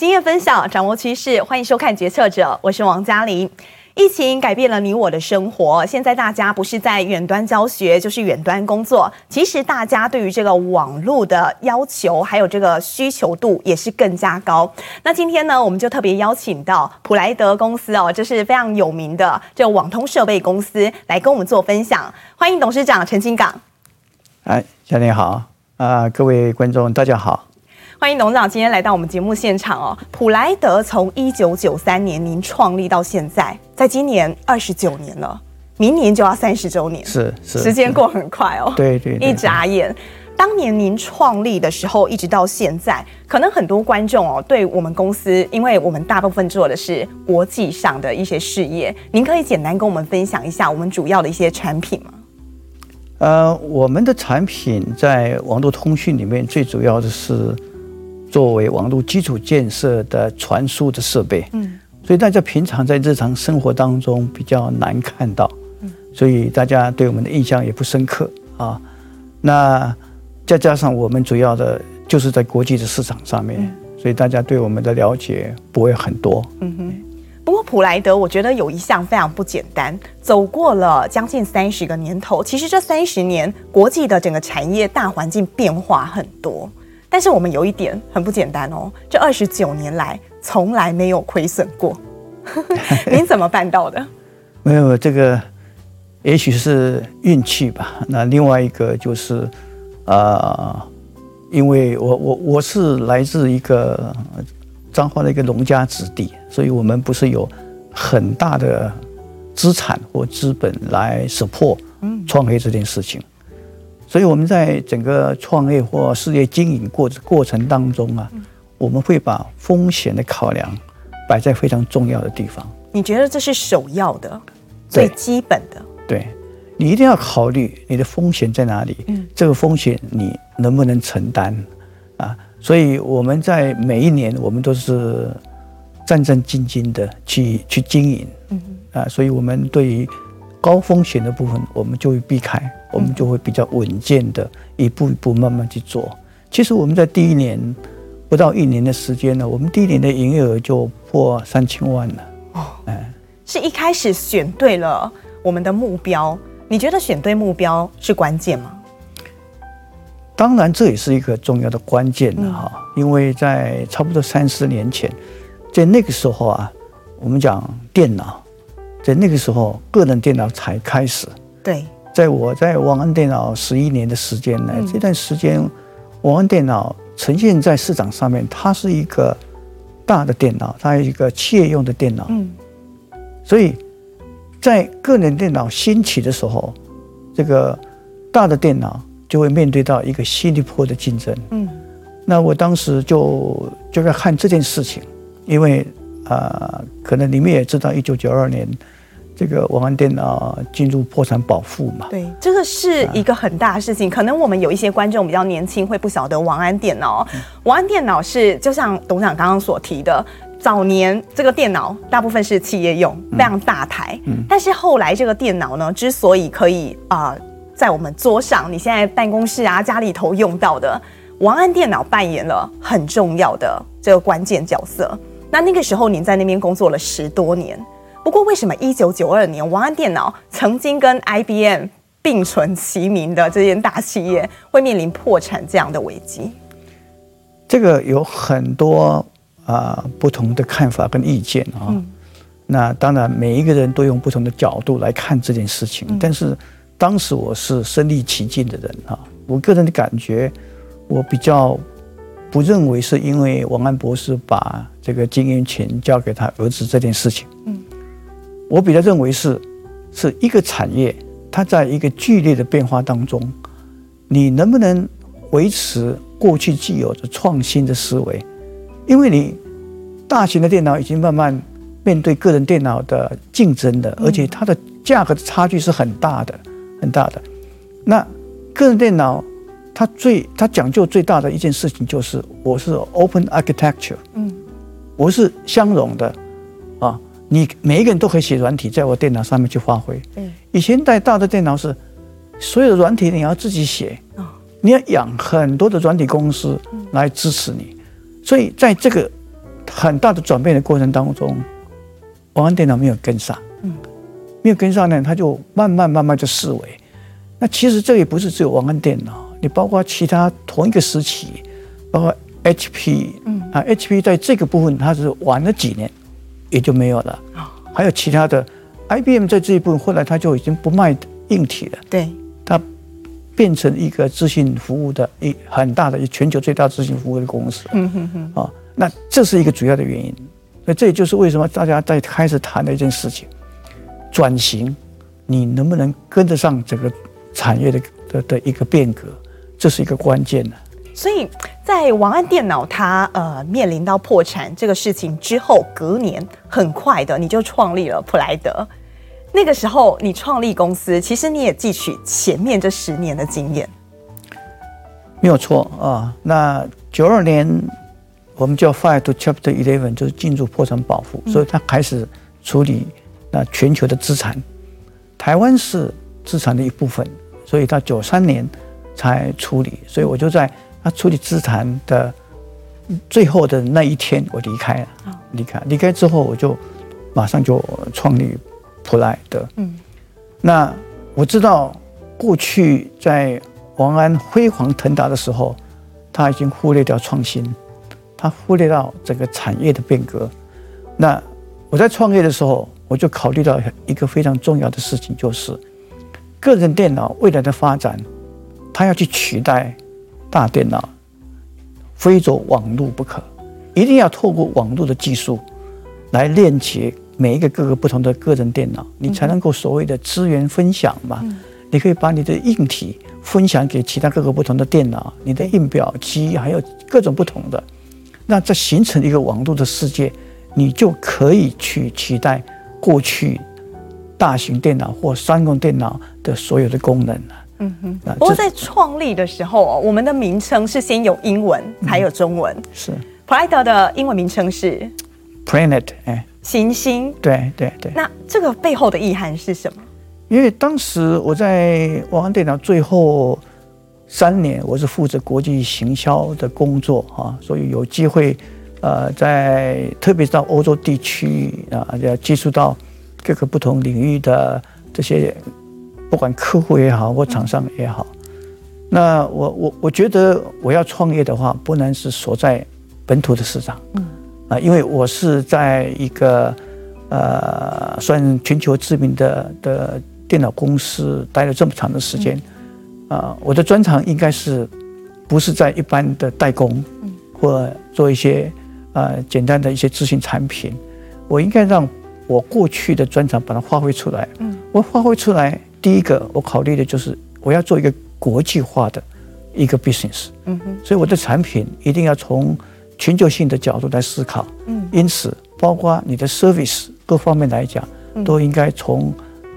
经验分享，掌握趋势，欢迎收看《决策者》，我是王嘉琳。疫情改变了你我的生活，现在大家不是在远端教学，就是远端工作。其实大家对于这个网络的要求，还有这个需求度也是更加高。那今天呢，我们就特别邀请到普莱德公司哦，这是非常有名的这个网通设备公司，来跟我们做分享。欢迎董事长陈清港。哎，嘉琳好啊，呃，各位观众大家好。欢迎董事长今天来到我们节目现场哦。普莱德从一九九三年您创立到现在，在今年二十九年了，明年就要三十周年，是是，时间过很快哦。对对，对，一眨眼。当年您创立的时候，一直到现在，可能很多观众哦，对我们公司，因为我们大部分做的是国际上的一些事业，您可以简单跟我们分享一下我们主要的一些产品吗？呃，我们的产品在网络通讯里面最主要的是。作为网络基础建设的传输的设备，嗯，所以大家平常在日常生活当中比较难看到，嗯，所以大家对我们的印象也不深刻啊。那再加上我们主要的就是在国际的市场上面，所以大家对我们的了解不会很多。嗯哼。不过普莱德，我觉得有一项非常不简单，走过了将近三十个年头，其实这三十年国际的整个产业大环境变化很多。但是我们有一点很不简单哦，这二十九年来从来没有亏损过，您怎么办到的？没有这个，也许是运气吧。那另外一个就是，啊、呃，因为我我我是来自一个彰化的一个农家子弟，所以我们不是有很大的资产或资本来 support 创业这件事情。所以我们在整个创业或事业经营过过程当中啊，我们会把风险的考量摆在非常重要的地方。你觉得这是首要的、最基本的？对，你一定要考虑你的风险在哪里，这个风险你能不能承担啊？所以我们在每一年，我们都是战战兢兢的去去经营，啊，所以我们对于高风险的部分，我们就会避开。我们就会比较稳健的一步一步慢慢去做。其实我们在第一年不到一年的时间呢，我们第一年的营业额就破三千万了。哦，哎，是一开始选对了我们的目标。你觉得选对目标是关键吗？当然，这也是一个重要的关键了哈。因为在差不多三十年前，在那个时候啊，我们讲电脑，在那个时候个人电脑才开始。对。在我在王安电脑十一年的时间呢，这段时间，王安电脑呈现在市场上面，它是一个大的电脑，它是一个企业用的电脑。嗯，所以在个人电脑兴起的时候，这个大的电脑就会面对到一个新一波的竞争。嗯，那我当时就就在看这件事情，因为啊、呃，可能你们也知道，一九九二年。这个王安电脑进入破产保护嘛？对，这个是一个很大的事情。可能我们有一些观众比较年轻，会不晓得王安电脑。王安电脑是就像董事长刚刚所提的，早年这个电脑大部分是企业用，非常大台。嗯。但是后来这个电脑呢，之所以可以啊、呃，在我们桌上，你现在办公室啊、家里头用到的，王安电脑扮演了很重要的这个关键角色。那那个时候您在那边工作了十多年。不过，为什么一九九二年王安电脑曾经跟 IBM 并存齐名的这间大企业会面临破产这样的危机？这个有很多啊、呃、不同的看法跟意见啊。嗯、那当然，每一个人都用不同的角度来看这件事情。嗯、但是当时我是身历其境的人啊，我个人的感觉，我比较不认为是因为王安博士把这个经营权交给他儿子这件事情。嗯。我比较认为是，是一个产业，它在一个剧烈的变化当中，你能不能维持过去既有的创新的思维？因为你大型的电脑已经慢慢面对个人电脑的竞争的，而且它的价格的差距是很大的，很大的。那个人电脑它最它讲究最大的一件事情就是，我是 open architecture，嗯，我是相容的，啊。你每一个人都可以写软体，在我电脑上面去发挥。嗯，以前带大的电脑是所有的软体你要自己写，你要养很多的软体公司来支持你，所以在这个很大的转变的过程当中，王安电脑没有跟上，嗯，没有跟上呢，他就慢慢慢慢就式微。那其实这也不是只有王安电脑，你包括其他同一个时期，包括 HP，嗯啊，HP 在这个部分它是晚了几年，也就没有了。还有其他的，IBM 在这一部分后来它就已经不卖硬体了，对，它变成一个资讯服务的一很大的全球最大资讯服务的公司，嗯哼哼，啊，那这是一个主要的原因。那这也就是为什么大家在开始谈的一件事情，转型，你能不能跟得上整个？产业的的的一个变革，这是一个关键呢。所以在王安电脑它呃面临到破产这个事情之后，隔年很快的你就创立了普莱德。那个时候你创立公司，其实你也汲取前面这十年的经验，没有错啊。那九二年我们叫 Fire to Chapter Eleven，就是进入破产保护，所以他开始处理那全球的资产。台湾是。资产的一部分，所以到九三年才处理，所以我就在他处理资产的最后的那一天，我离开了。离开离开之后，我就马上就创立普莱德。嗯，那我知道过去在王安辉煌腾达的时候，他已经忽略掉创新，他忽略到整个产业的变革。那我在创业的时候，我就考虑到一个非常重要的事情，就是。个人电脑未来的发展，它要去取代大电脑，非走网络不可。一定要透过网络的技术来链接每一个各个不同的个人电脑，你才能够所谓的资源分享嘛。你可以把你的硬体分享给其他各个不同的电脑，你的印表机还有各种不同的，那这形成一个网络的世界，你就可以去取代过去。大型电脑或商用电脑的所有的功能。嗯哼。不过在创立的时候，我们的名称是先有英文，才有中文。是。普莱德的英文名称是 Planet，哎，行星。对对对。那这个背后的意涵是什么？因为当时我在王安电脑最后三年，我是负责国际行销的工作啊，所以有机会，呃，在特别是到欧洲地区啊，要接触到。各个不同领域的这些，不管客户也好或厂商也好，那我我我觉得我要创业的话，不能是锁在本土的市场，嗯。啊，因为我是在一个呃算全球知名的的电脑公司待了这么长的时间，啊，我的专长应该是不是在一般的代工，或做一些呃简单的一些资讯产品，我应该让。我过去的专长把它发挥出来，嗯，我发挥出来，第一个我考虑的就是我要做一个国际化的一个 business，嗯哼，所以我的产品一定要从全球性的角度来思考，嗯，因此包括你的 service 各方面来讲，都应该从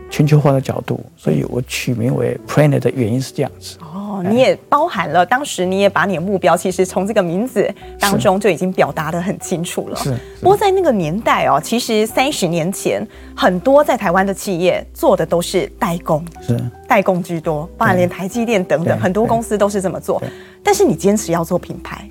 全球化的角度，所以我取名为 Planet 的原因是这样子。哦，你也包含了，当时你也把你的目标，其实从这个名字当中就已经表达的很清楚了。是。是。不过在那个年代哦，其实三十年前，很多在台湾的企业做的都是代工，是代工居多，包含连台积电等等很多公司都是这么做。但是你坚持要做品牌。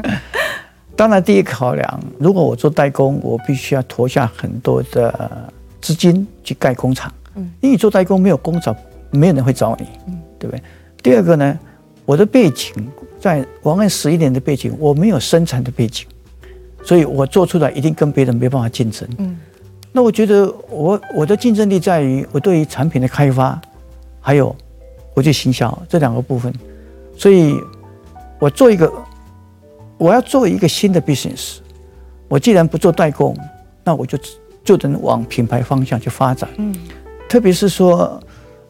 当然，第一考量，如果我做代工，我必须要投下很多的资金去盖工厂。嗯。因为你做代工没有工厂，没有人会找你。嗯。对不对？第二个呢，我的背景在王安十一年的背景，我没有生产的背景，所以我做出来一定跟别人没办法竞争。嗯，那我觉得我我的竞争力在于我对于产品的开发，还有国际行销这两个部分。所以，我做一个，我要做一个新的 business。我既然不做代工，那我就就能往品牌方向去发展。嗯，特别是说。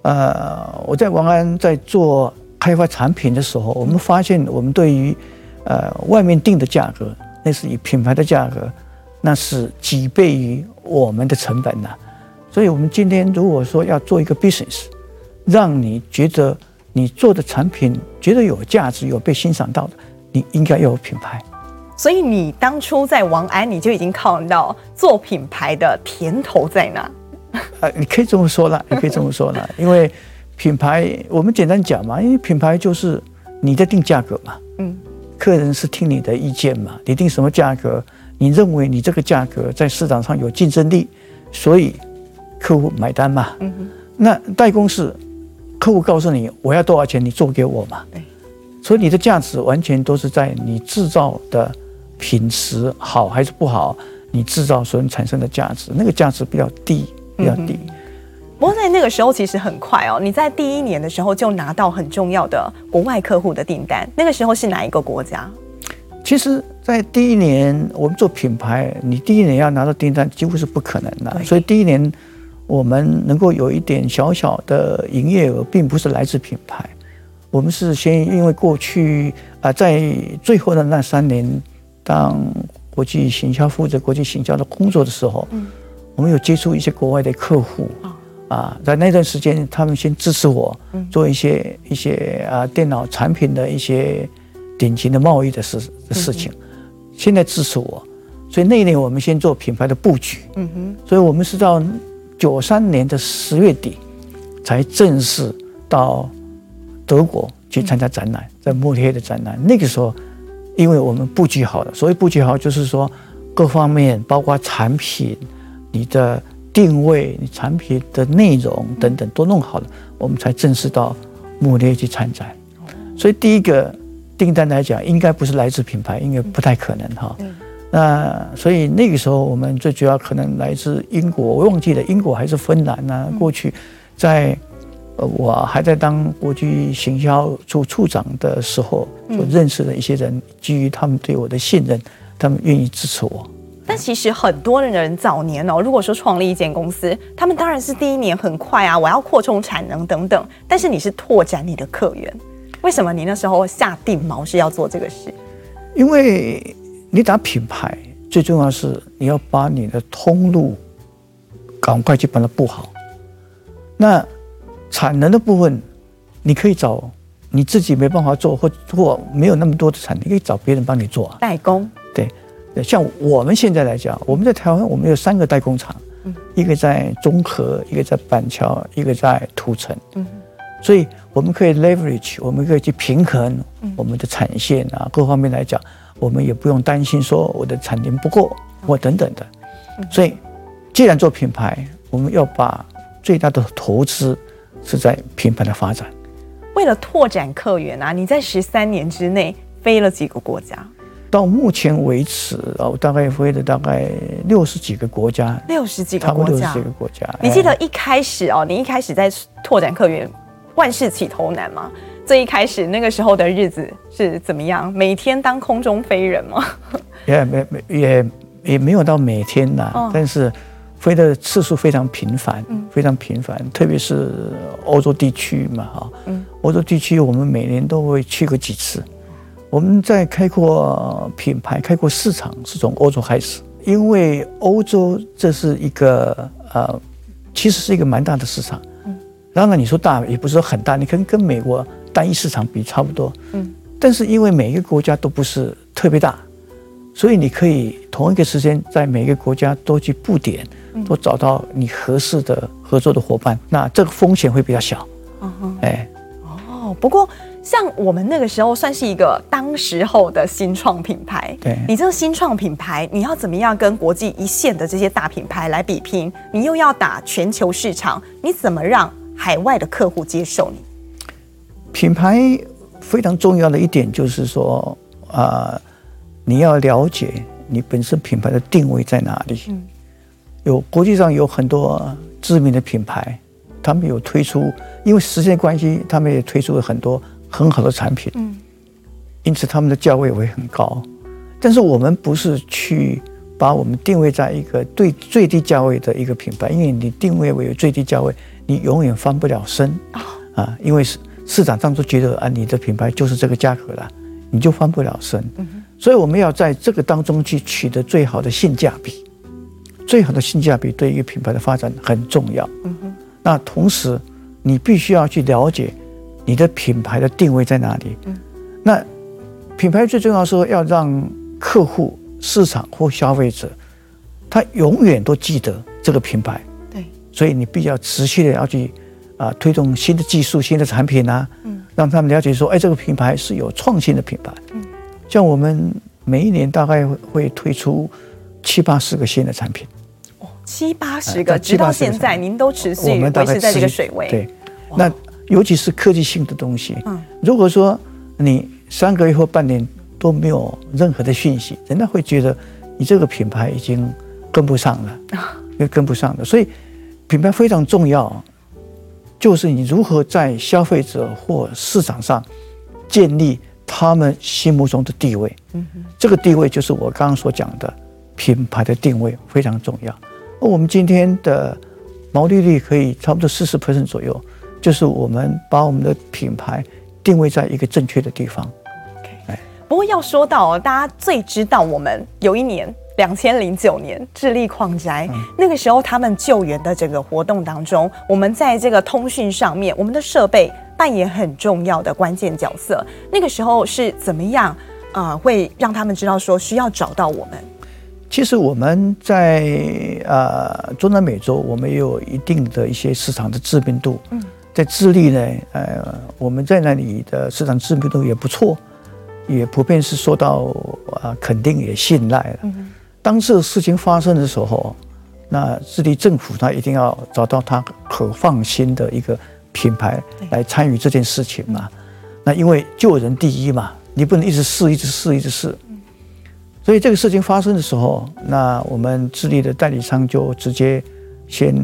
呃，我在王安在做开发产品的时候，我们发现我们对于呃外面定的价格，那是以品牌的价格，那是几倍于我们的成本呐。所以，我们今天如果说要做一个 business，让你觉得你做的产品觉得有价值、有被欣赏到的，你应该要有品牌。所以，你当初在王安，你就已经看到做品牌的甜头在哪？啊，你可以这么说了，你可以这么说了，因为品牌，我们简单讲嘛，因为品牌就是你在定价格嘛，嗯，客人是听你的意见嘛，你定什么价格，你认为你这个价格在市场上有竞争力，所以客户买单嘛。嗯哼。那代工是客户告诉你我要多少钱，你做给我嘛。对。所以你的价值完全都是在你制造的品质好还是不好，你制造所产生的价值，那个价值比较低，比较低。嗯不过在那个时候其实很快哦，你在第一年的时候就拿到很重要的国外客户的订单。那个时候是哪一个国家？其实，在第一年我们做品牌，你第一年要拿到订单几乎是不可能的。所以第一年我们能够有一点小小的营业额，并不是来自品牌。我们是先因为过去啊，在最后的那三年当国际行销负责国际行销的工作的时候，我们有接触一些国外的客户。啊，在那段时间，他们先支持我做一些一些啊电脑产品的一些顶级的贸易的事的事情，现在支持我，所以那一年我们先做品牌的布局，嗯哼，所以我们是到九三年的十月底才正式到德国去参加展览，在慕尼黑的展览。那个时候，因为我们布局好了，所以布局好就是说各方面包括产品，你的。定位、你产品的内容等等都弄好了，我们才正式到慕尼黑去参展。所以第一个订单来讲，应该不是来自品牌，应该不太可能哈。那所以那个时候我们最主要可能来自英国，我忘记了英国还是芬兰呢？过去在呃我还在当国际行销处处长的时候，就认识了一些人，基于他们对我的信任，他们愿意支持我。但其实很多的人早年哦，如果说创立一间公司，他们当然是第一年很快啊，我要扩充产能等等。但是你是拓展你的客源，为什么你那时候下定锚是要做这个事？因为你打品牌最重要是你要把你的通路赶快去把它布好。那产能的部分，你可以找你自己没办法做，或或没有那么多的产能，你可以找别人帮你做啊，代工。对。像我们现在来讲，我们在台湾，我们有三个代工厂，一个在中和，一个在板桥，一个在土城。所以我们可以 leverage，我们可以去平衡我们的产线啊，各方面来讲，我们也不用担心说我的产能不够或等等的。所以，既然做品牌，我们要把最大的投资是在品牌的发展。为了拓展客源啊，你在十三年之内飞了几个国家？到目前为止，我大概飞了大概六十几个国家，六十几个国家，六十几个国家。你记得一开始哦，你一开始在拓展客源，万事起头难吗？最一开始那个时候的日子是怎么样？每天当空中飞人吗？也没没也也没有到每天呐，哦、但是飞的次数非常频繁，嗯、非常频繁，特别是欧洲地区嘛，哈，嗯，欧洲地区我们每年都会去个几次。我们在开阔品牌、开阔市场是从欧洲开始，因为欧洲这是一个呃，其实是一个蛮大的市场。嗯，当然你说大也不是说很大，你可能跟美国单一市场比差不多。嗯，但是因为每一个国家都不是特别大，所以你可以同一个时间在每一个国家都去布点，都找到你合适的合作的伙伴，那这个风险会比较小。嗯哼，哎，哦，不过。像我们那个时候算是一个当时候的新创品牌，对，你这个新创品牌，你要怎么样跟国际一线的这些大品牌来比拼？你又要打全球市场，你怎么让海外的客户接受你？品牌非常重要的一点就是说，啊、呃，你要了解你本身品牌的定位在哪里。嗯，有国际上有很多知名的品牌，他们有推出，因为时间关系，他们也推出了很多。很好的产品，嗯，因此他们的价位会很高，但是我们不是去把我们定位在一个最最低价位的一个品牌，因为你定位为最低价位，你永远翻不了身。啊，因为市市场上都觉得啊，你的品牌就是这个价格了，你就翻不了身，所以我们要在这个当中去取得最好的性价比，最好的性价比对一个品牌的发展很重要，那同时你必须要去了解。你的品牌的定位在哪里？嗯，那品牌最重要是要让客户、市场或消费者，他永远都记得这个品牌。对，所以你必须要持续的要去啊推动新的技术、新的产品啊，嗯，让他们了解说，哎，这个品牌是有创新的品牌。嗯，像我们每一年大概会推出七八十个新的产品。哦，七八十个，直到现在您都持续维持在这个水位。对，那尤其是科技性的东西，嗯，如果说你三个月或半年都没有任何的讯息，人家会觉得你这个品牌已经跟不上了，又 跟不上了。所以品牌非常重要，就是你如何在消费者或市场上建立。他们心目中的地位，嗯，这个地位就是我刚刚所讲的品牌的定位非常重要。而我们今天的毛利率可以差不多四十 percent 左右，就是我们把我们的品牌定位在一个正确的地方。哎，不过要说到大家最知道我们有一年两千零九年智利矿灾，嗯，那个时候他们救援的整个活动当中，我们在这个通讯上面，我们的设备。扮演很重要的关键角色。那个时候是怎么样啊、呃？会让他们知道说需要找到我们。其实我们在呃中南美洲，我们有一定的一些市场的知名度。嗯，在智利呢，呃，我们在那里的市场知名度也不错，也普遍是受到啊肯定也信赖了。嗯，当这个事情发生的时候，那智利政府他一定要找到他可放心的一个。品牌来参与这件事情嘛？那因为救人第一嘛，你不能一直试，一直试，一直试。所以这个事情发生的时候，那我们智利的代理商就直接先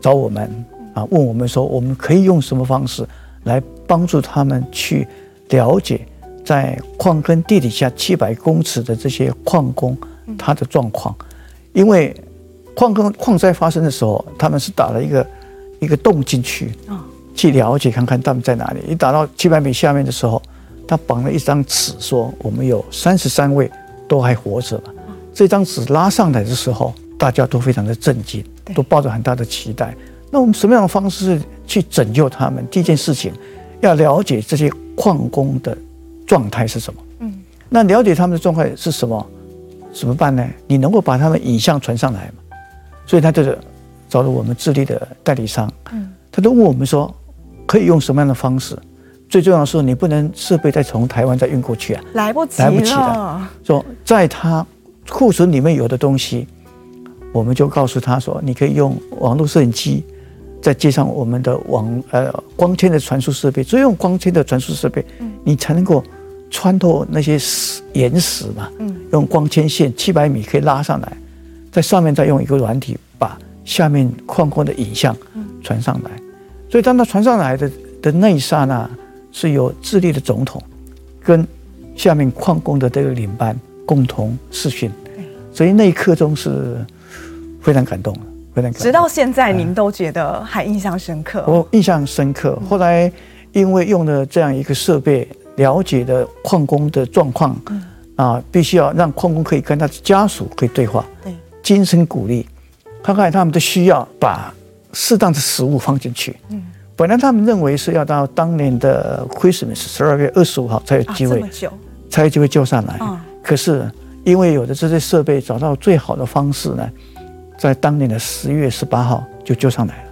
找我们啊，问我们说，我们可以用什么方式来帮助他们去了解在矿坑地底下七百公尺的这些矿工他的状况，因为矿坑矿灾发生的时候，他们是打了一个一个洞进去去了解看看他们在哪里。一打到七百米下面的时候，他绑了一张纸，说我们有三十三位都还活着嘛。这张纸拉上来的时候，大家都非常的震惊，都抱着很大的期待。那我们什么样的方式去拯救他们？第一件事情，要了解这些矿工的状态是什么。嗯，那了解他们的状态是什么？怎么办呢？你能够把他们影像传上来吗？所以他就是找了我们智利的代理商。嗯，他都问我们说。可以用什么样的方式？最重要的是，你不能设备再从台湾再运过去啊，来不及了。来不及了。说在他库存里面有的东西，我们就告诉他说，你可以用网络摄影机，再接上我们的网呃光纤的传输设备。只有用光纤的传输设备，你才能够穿透那些石岩石嘛。嗯。用光纤线七百米可以拉上来，在上面再用一个软体把下面矿工的影像传上来。所以，当他传上来的的那一刹那，是由智利的总统跟下面矿工的这个领班共同视讯，所以那一刻钟是非常感动，非常感。直到现在，您都觉得还印象深刻？我印象深刻。后来因为用了这样一个设备，了解的矿工的状况，啊，必须要让矿工可以跟他的家属可以对话，对，精神鼓励，看看他们的需要，把。适当的食物放进去。嗯，本来他们认为是要到当年的 Christmas 十二月二十五号才有机会，才有机会救上来。可是因为有的这些设备找到最好的方式呢，在当年的十月十八号就救上来了。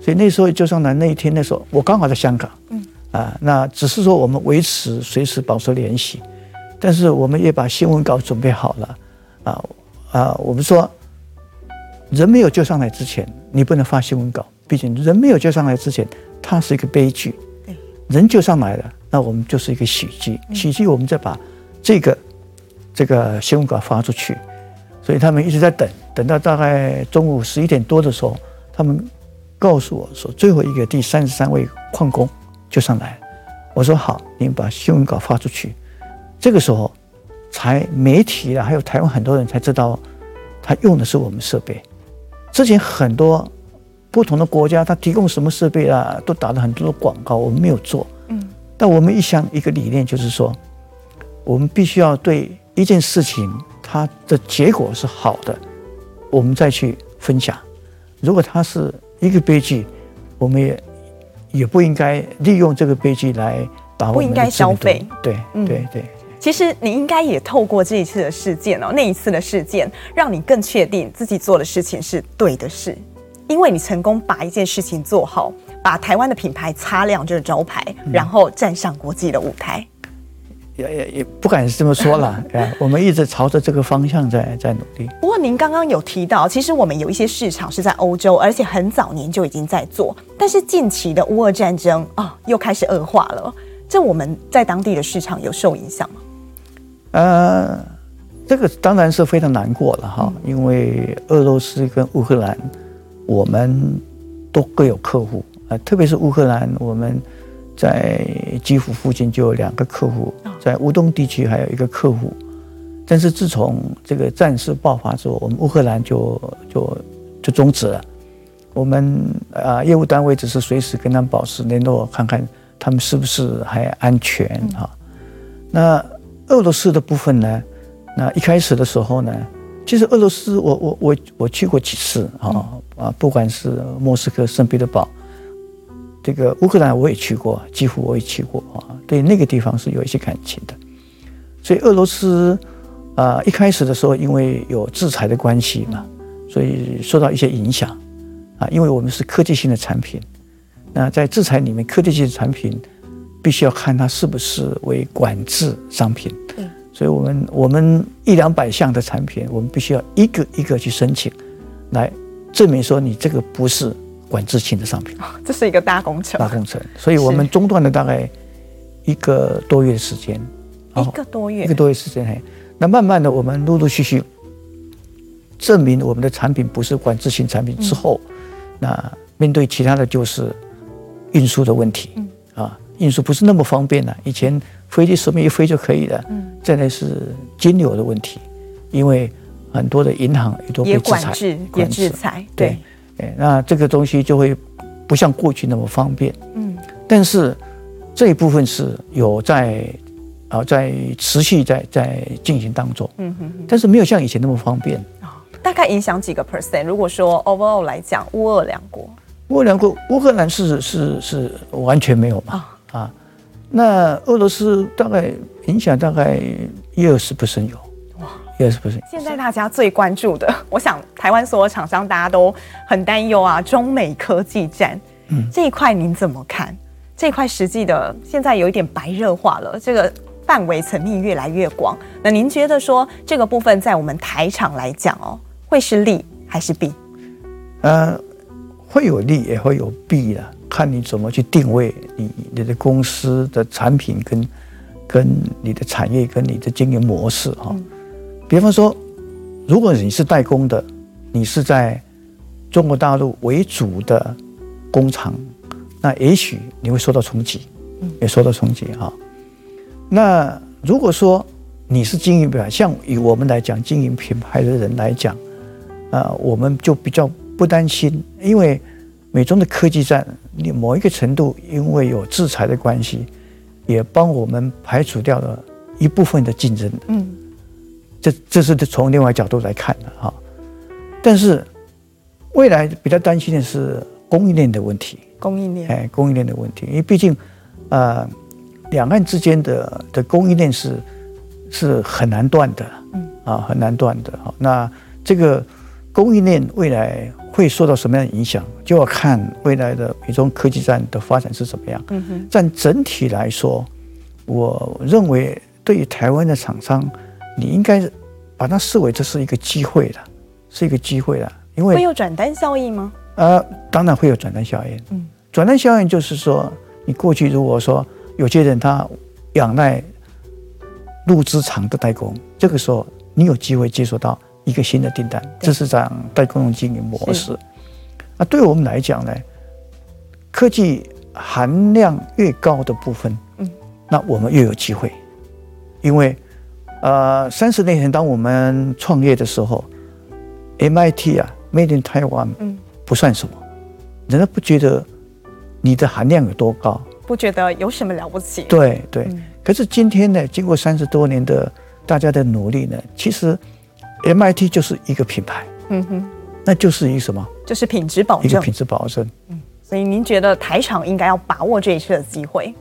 所以那时候救上来那一天，那时候我刚好在香港。嗯，啊，那只是说我们维持随时保持联系，但是我们也把新闻稿准备好了。啊啊，我们说。人没有救上来之前，你不能发新闻稿。毕竟人没有救上来之前，它是一个悲剧。人救上来了，那我们就是一个喜剧。喜剧，我们再把这个这个新闻稿发出去。所以他们一直在等，等到大概中午十一点多的时候，他们告诉我说，最后一个第三十三位矿工就上来。我说好，你们把新闻稿发出去。这个时候，才媒体啊，还有台湾很多人才知道，他用的是我们设备。之前很多不同的国家，他提供什么设备啊，都打了很多的广告，我们没有做。嗯，但我们一想一个理念，就是说，我们必须要对一件事情它的结果是好的，我们再去分享。如果它是一个悲剧，我们也也不应该利用这个悲剧来把我们不应该消费。对，对对对。其实你应该也透过这一次的事件哦，那一次的事件，让你更确定自己做的事情是对的事，因为你成功把一件事情做好，把台湾的品牌擦亮这个招牌，然后站上国际的舞台。也也也不敢这么说了，哎，我们一直朝着这个方向在在努力。不过您刚刚有提到，其实我们有一些市场是在欧洲，而且很早年就已经在做，但是近期的乌俄战争啊、哦，又开始恶化了，这我们在当地的市场有受影响吗？呃，这个当然是非常难过了哈，因为俄罗斯跟乌克兰，我们都各有客户啊，特别是乌克兰，我们。在基辅附近就有两个客户，在乌东地区还有一个客户，但是自从这个战事爆发之后，我们乌克兰就就就终止了。我们啊，业务单位只是随时跟他们保持联络，看看他们是不是还安全啊。那俄罗斯的部分呢？那一开始的时候呢，其实俄罗斯我我我我去过几次啊啊，不管是莫斯科、圣彼得堡。这个乌克兰我也去过，几乎我也去过啊，对那个地方是有一些感情的。所以俄罗斯啊，一开始的时候因为有制裁的关系嘛，所以受到一些影响啊。因为我们是科技性的产品，那在制裁里面，科技性的产品必须要看它是不是为管制商品。对，所以我们我们一两百项的产品，我们必须要一个一个去申请，来证明说你这个不是。管制性的商品，这是一个大工程。大工程，所以我们中断了大概一个多月的时间。一个多月，一个多月时间。嘿，那慢慢的，我们陆陆续续证明我们的产品不是管制性产品之后，嗯、那面对其他的就是运输的问题。嗯、啊，运输不是那么方便了。以前飞机随便一飞就可以了。嗯。再来是金流的问题，因为很多的银行也都被制裁，管制，也制裁，对。对那这个东西就会不像过去那么方便，嗯，但是这一部分是有在啊，在持续在在进行当中，嗯哼，但是没有像以前那么方便啊。大概影响几个 percent？如果说 overall 来讲，乌俄两国，乌俄两国，乌克兰是是是完全没有嘛啊？那俄罗斯大概影响大概一二十 percent 有。Yes, 不是。现在大家最关注的，我想台湾所有厂商大家都很担忧啊，中美科技战，嗯，这一块您怎么看？这一块实际的现在有一点白热化了，这个范围层面越来越广。那您觉得说这个部分在我们台厂来讲哦，会是利还是弊？呃，会有利也会有弊的，看你怎么去定位你你的公司的产品跟跟你的产业跟你的经营模式哈。嗯比方说，如果你是代工的，你是在中国大陆为主的工厂，那也许你会受到冲击，也受到冲击哈。那如果说你是经营品牌，像以我们来讲，经营品牌的人来讲，啊，我们就比较不担心，因为美中的科技战，你某一个程度因为有制裁的关系，也帮我们排除掉了一部分的竞争。嗯。这这是从另外角度来看的哈，但是未来比较担心的是供应链的问题。供应链，哎，供应链的问题，因为毕竟，呃，两岸之间的的供应链是是很难断的，嗯，啊，很难断的。好，那这个供应链未来会受到什么样的影响，就要看未来的美中科技战的发展是怎么样。嗯哼，但整体来说，我认为对于台湾的厂商。你应该把它视为这是一个机会的，是一个机会的，因为会有转单效应吗？呃，当然会有转单效应。嗯，转单效应就是说，你过去如果说有些人他仰赖陆资厂的代工，这个时候你有机会接触到一个新的订单，这是讲代工的经营模式。那对我们来讲呢，科技含量越高的部分，嗯，那我们越有机会，因为。呃，三十年前当我们创业的时候，MIT 啊，Made in Taiwan，嗯，不算什么，人家不觉得你的含量有多高，不觉得有什么了不起。对对，嗯、可是今天呢，经过三十多年的大家的努力呢，其实 MIT 就是一个品牌，嗯哼，那就是一个什么？就是品质保证，一个品质保证。嗯，所以您觉得台厂应该要把握这一次的机会？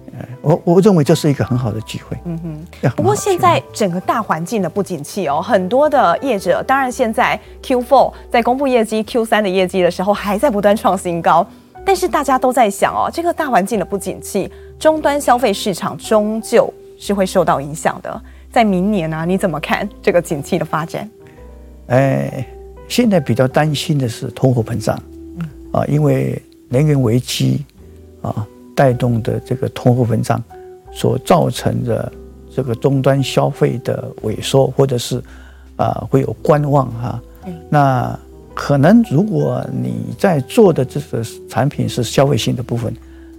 我我认为这是一个很好的机会。嗯哼。不过现在整个大环境的不景气哦，很多的业者，当然现在 Q4 在公布业绩，Q3 的业绩的时候还在不断创新高，但是大家都在想哦，这个大环境的不景气，终端消费市场终究是会受到影响的。在明年呢、啊，你怎么看这个景气的发展？哎，现在比较担心的是通货膨胀，啊，因为能源危机啊带动的这个通货膨胀所造成的这个终端消费的萎缩，或者是啊会有观望哈。那可能如果你在做的这个产品是消费性的部分，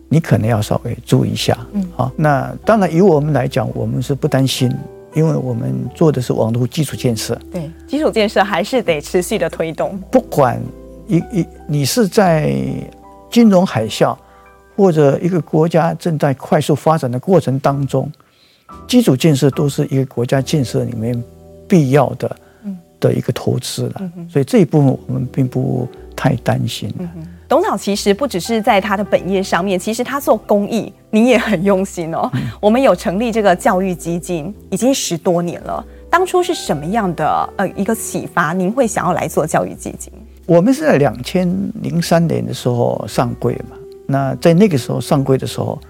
你可能要稍微注意一下。嗯，好，那当然以我们来讲，我们是不担心。因为我们做的是网络基础建设，对，基础建设还是得持续的推动。不管一一你是在金融海啸，或者一个国家正在快速发展的过程当中，基础建设都是一个国家建设里面必要的的一个投资了。所以这一部分我们并不太担心。董事长其实不只是在他的本业上面，其实他做公益，您也很用心哦。嗯、我们有成立这个教育基金，已经十多年了。当初是什么样的呃一个启发，您会想要来做教育基金？我们是在两千零三年的时候上柜嘛。那在那个时候上柜的时候，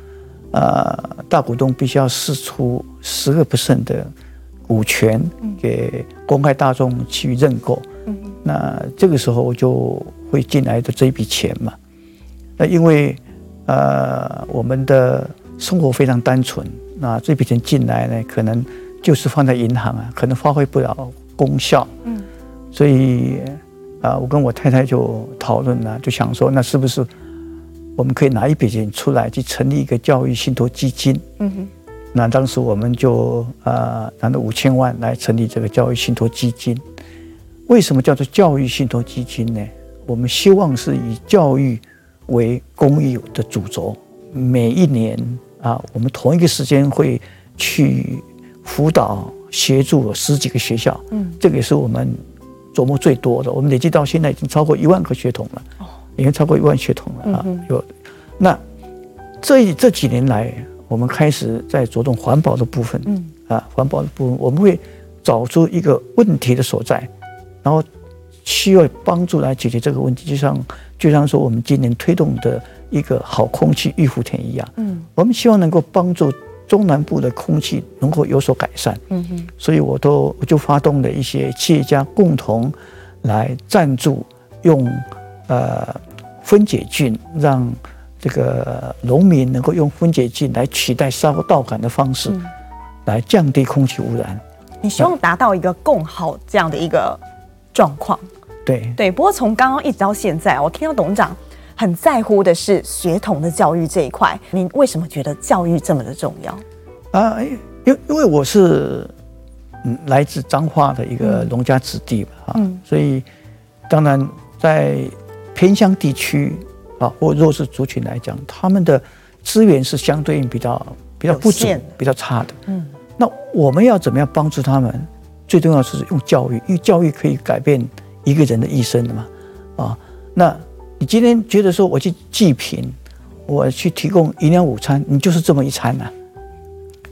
呃，大股东必须要释出十个 percent 的股权给公开大众去认购。嗯、那这个时候我就。会进来的这一笔钱嘛？那因为呃，我们的生活非常单纯，那这笔钱进来呢，可能就是放在银行啊，可能发挥不了功效。嗯，所以啊、呃，我跟我太太就讨论了，就想说，那是不是我们可以拿一笔钱出来，去成立一个教育信托基金？嗯哼。那当时我们就呃拿了五千万来成立这个教育信托基金。为什么叫做教育信托基金呢？我们希望是以教育为公益的主轴，每一年啊，我们同一个时间会去辅导协助十几个学校，嗯，这个也是我们琢磨最多的。我们累计到现在已经超过一万个血统了，哦，已经超过一万血统了啊。有，那这这几年来，我们开始在着重环保的部分，嗯，啊，环保的部分，我们会找出一个问题的所在，然后。需要帮助来解决这个问题，就像就像说我们今年推动的一个好空气预福田一样，嗯，我们希望能够帮助中南部的空气能够有所改善，嗯哼，所以我都我就发动了一些企业家共同来赞助，用呃分解菌，让这个农民能够用分解菌来取代烧稻杆的方式，来降低空气污染。你希望达到一个共好这样的一个状况。对对，不过从刚刚一直到现在，我听到董事长很在乎的是学童的教育这一块。您为什么觉得教育这么的重要啊？因因为我是嗯来自彰化的一个农家子弟嘛，啊、嗯，所以当然在偏乡地区啊或弱势族群来讲，他们的资源是相对应比较比较不足、比较差的。嗯，那我们要怎么样帮助他们？最重要是用教育，因为教育可以改变。一个人的一生的嘛，啊，那你今天觉得说我去济贫，我去提供营养午餐，你就是这么一餐呐、啊。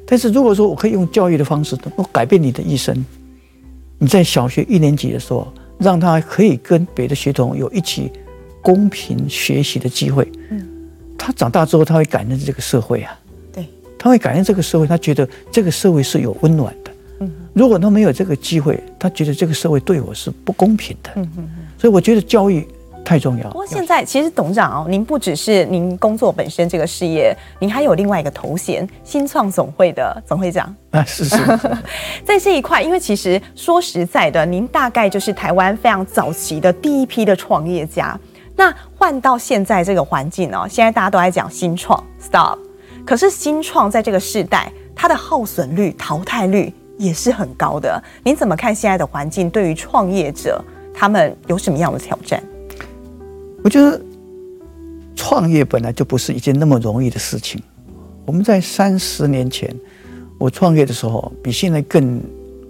但是如果说我可以用教育的方式，能够改变你的一生，你在小学一年级的时候，让他可以跟别的学童有一起公平学习的机会，嗯，他长大之后他会感恩这个社会啊，对，他会感恩这个社会，他觉得这个社会是有温暖的。如果他没有这个机会，他觉得这个社会对我是不公平的。嗯嗯嗯。所以我觉得教育太重要。不过现在其实董事长哦，您不只是您工作本身这个事业，您还有另外一个头衔——新创总会的总会长啊。是是。在这一块，因为其实说实在的，您大概就是台湾非常早期的第一批的创业家。那换到现在这个环境哦，现在大家都在讲新创 （stop），可是新创在这个世代，它的耗损率、淘汰率。也是很高的。您怎么看现在的环境？对于创业者，他们有什么样的挑战？我觉得创业本来就不是一件那么容易的事情。我们在三十年前，我创业的时候，比现在更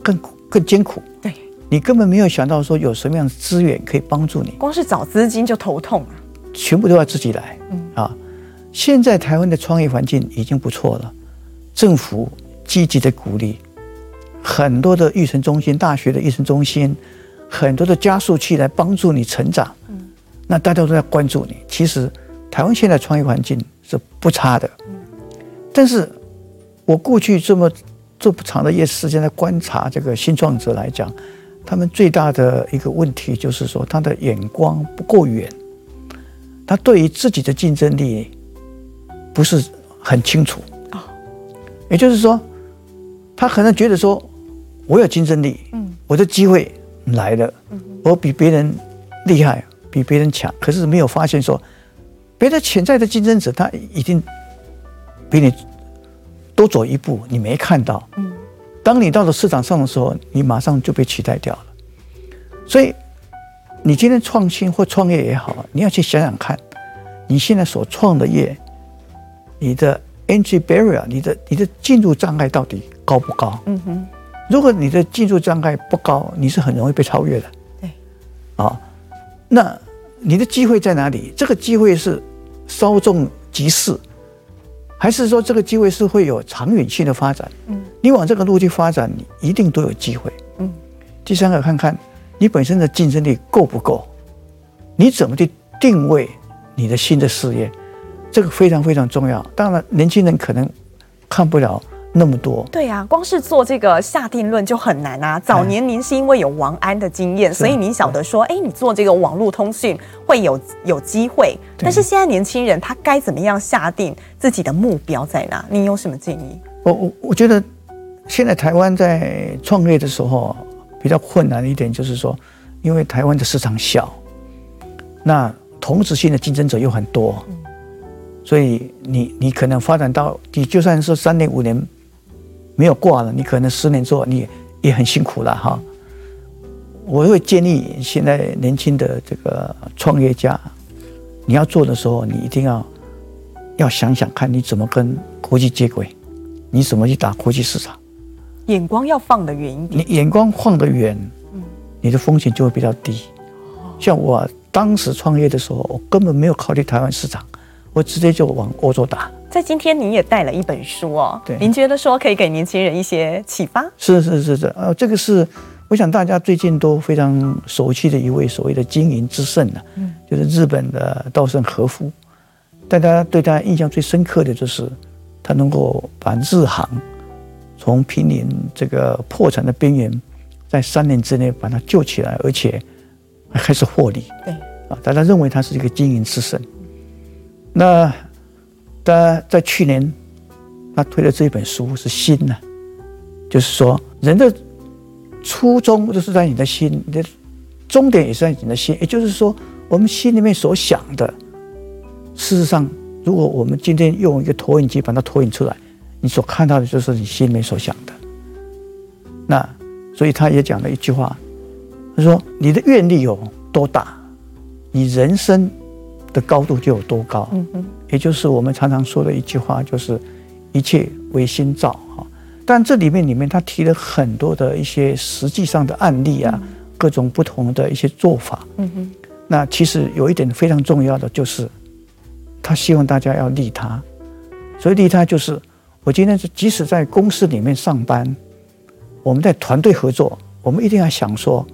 更更艰苦。对，你根本没有想到说有什么样的资源可以帮助你，光是找资金就头痛啊！全部都要自己来。嗯啊，现在台湾的创业环境已经不错了，政府积极的鼓励。很多的育成中心、大学的育成中心，很多的加速器来帮助你成长。嗯，那大家都在关注你。其实台湾现在创业环境是不差的，但是我过去这么这么长的一些时间在观察这个新创者来讲，他们最大的一个问题就是说，他的眼光不够远，他对于自己的竞争力不是很清楚啊。也就是说，他可能觉得说，我有竞争力，嗯，我的机会来了，我比别人厉害，比别人强，可是没有发现说，别的潜在的竞争者他已经比你多走一步，你没看到，嗯，当你到了市场上的时候，你马上就被取代掉了。所以，你今天创新或创业也好，你要去想想看，你现在所创的业，你的。Entry barrier，你的你的进入障碍到底高不高？嗯哼，如果你的进入障碍不高，你是很容易被超越的。对，啊，那你的机会在哪里？这个机会是稍纵即逝，还是说这个机会是会有长远性的发展？嗯，你往这个路去发展，你一定都有机会。嗯，第三个，看看你本身的竞争力够不够？你怎么去定位你的新的事业？这个非常非常重要。当然，年轻人可能看不了那么多。对呀、啊，光是做这个下定论就很难啊。早年您是因为有王安的经验，所以您晓得说，哎，你做这个网络通讯会有有机会。但是现在年轻人他该怎么样下定自己的目标在哪？你有什么建议？我我我觉得现在台湾在创业的时候比较困难的一点就是说，因为台湾的市场小，那同质性的竞争者又很多。嗯所以你你可能发展到你就算是三年五年没有挂了，你可能十年之后你也也很辛苦了哈。我会建议现在年轻的这个创业家，你要做的时候，你一定要要想想看你怎么跟国际接轨，你怎么去打国际市场，眼光要放得远一点。你眼光放得远，你的风险就会比较低。像我当时创业的时候，我根本没有考虑台湾市场。我直接就往欧洲打。在今天，您也带了一本书哦。对，您觉得说可以给年轻人一些启发？是是是是，呃，这个是我想大家最近都非常熟悉的一位所谓的经营之圣呢，嗯，就是日本的稻盛和夫。大家对他印象最深刻的就是他能够把日航从濒临这个破产的边缘，在三年之内把它救起来，而且还开始获利。对，啊，大家认为他是一个经营之圣。那他在去年，他推的这一本书是心呢，就是说人的初衷就是在你的心，你的终点也是在你的心。也就是说，我们心里面所想的，事实上，如果我们今天用一个投影机把它投影出来，你所看到的就是你心里面所想的。那所以他也讲了一句话，他说：“你的愿力有多大，你人生。”的高度就有多高，嗯哼，也就是我们常常说的一句话，就是一切唯心造哈。但这里面里面他提了很多的一些实际上的案例啊，各种不同的一些做法，嗯哼。那其实有一点非常重要的就是，他希望大家要利他。所以利他就是，我今天即使在公司里面上班，我们在团队合作，我们一定要想说，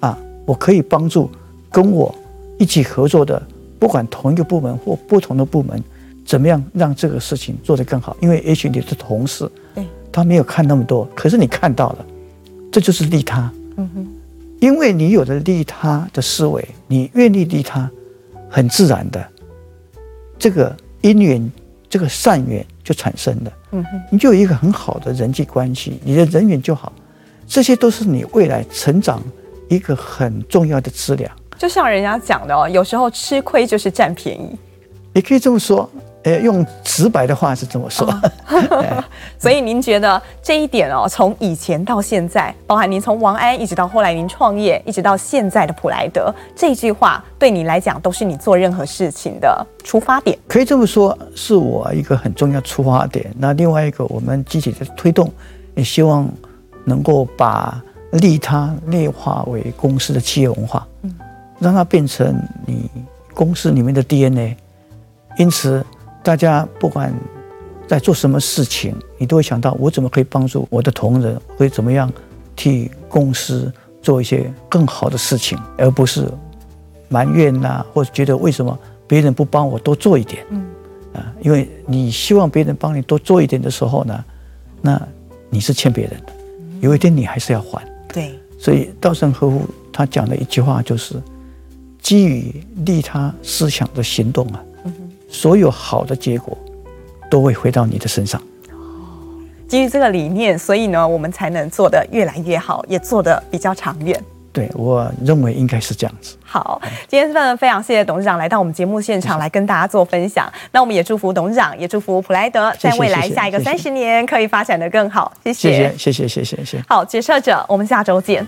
啊，我可以帮助跟我一起合作的。不管同一个部门或不同的部门，怎么样让这个事情做得更好？因为也许你的同事，对他没有看那么多，可是你看到了，这就是利他。嗯哼，因为你有了利他的思维，你愿意利他，很自然的，这个因缘，这个善缘就产生了。嗯哼，你就有一个很好的人际关系，你的人缘就好，这些都是你未来成长一个很重要的资粮。就像人家讲的哦，有时候吃亏就是占便宜，也可以这么说。呃，用直白的话是这么说。哦、所以您觉得这一点哦，从以前到现在，包含您从王安一直到后来您创业，一直到现在的普莱德，这句话对你来讲都是你做任何事情的出发点。可以这么说，是我一个很重要出发点。那另外一个，我们积极的推动，也希望能够把利他内化为公司的企业文化。嗯。让它变成你公司里面的 DNA，因此大家不管在做什么事情，你都会想到我怎么可以帮助我的同仁，会怎么样替公司做一些更好的事情，而不是埋怨呐、啊，或者觉得为什么别人不帮我多做一点。嗯，啊，因为你希望别人帮你多做一点的时候呢，那你是欠别人的，有一天你还是要还。对，所以稻盛和夫他讲的一句话就是：基于利他思想的行动啊，所有好的结果都会回到你的身上。基于这个理念，所以呢，我们才能做得越来越好，也做得比较长远。对，我认为应该是这样子。好，今天真的非常谢谢董事长来到我们节目现场来跟大家做分享。那我们也祝福董事长，也祝福普莱德在未来下一个三十年可以发展得更好。谢谢，谢谢，谢谢，谢谢，谢谢。好，决策者，我们下周见。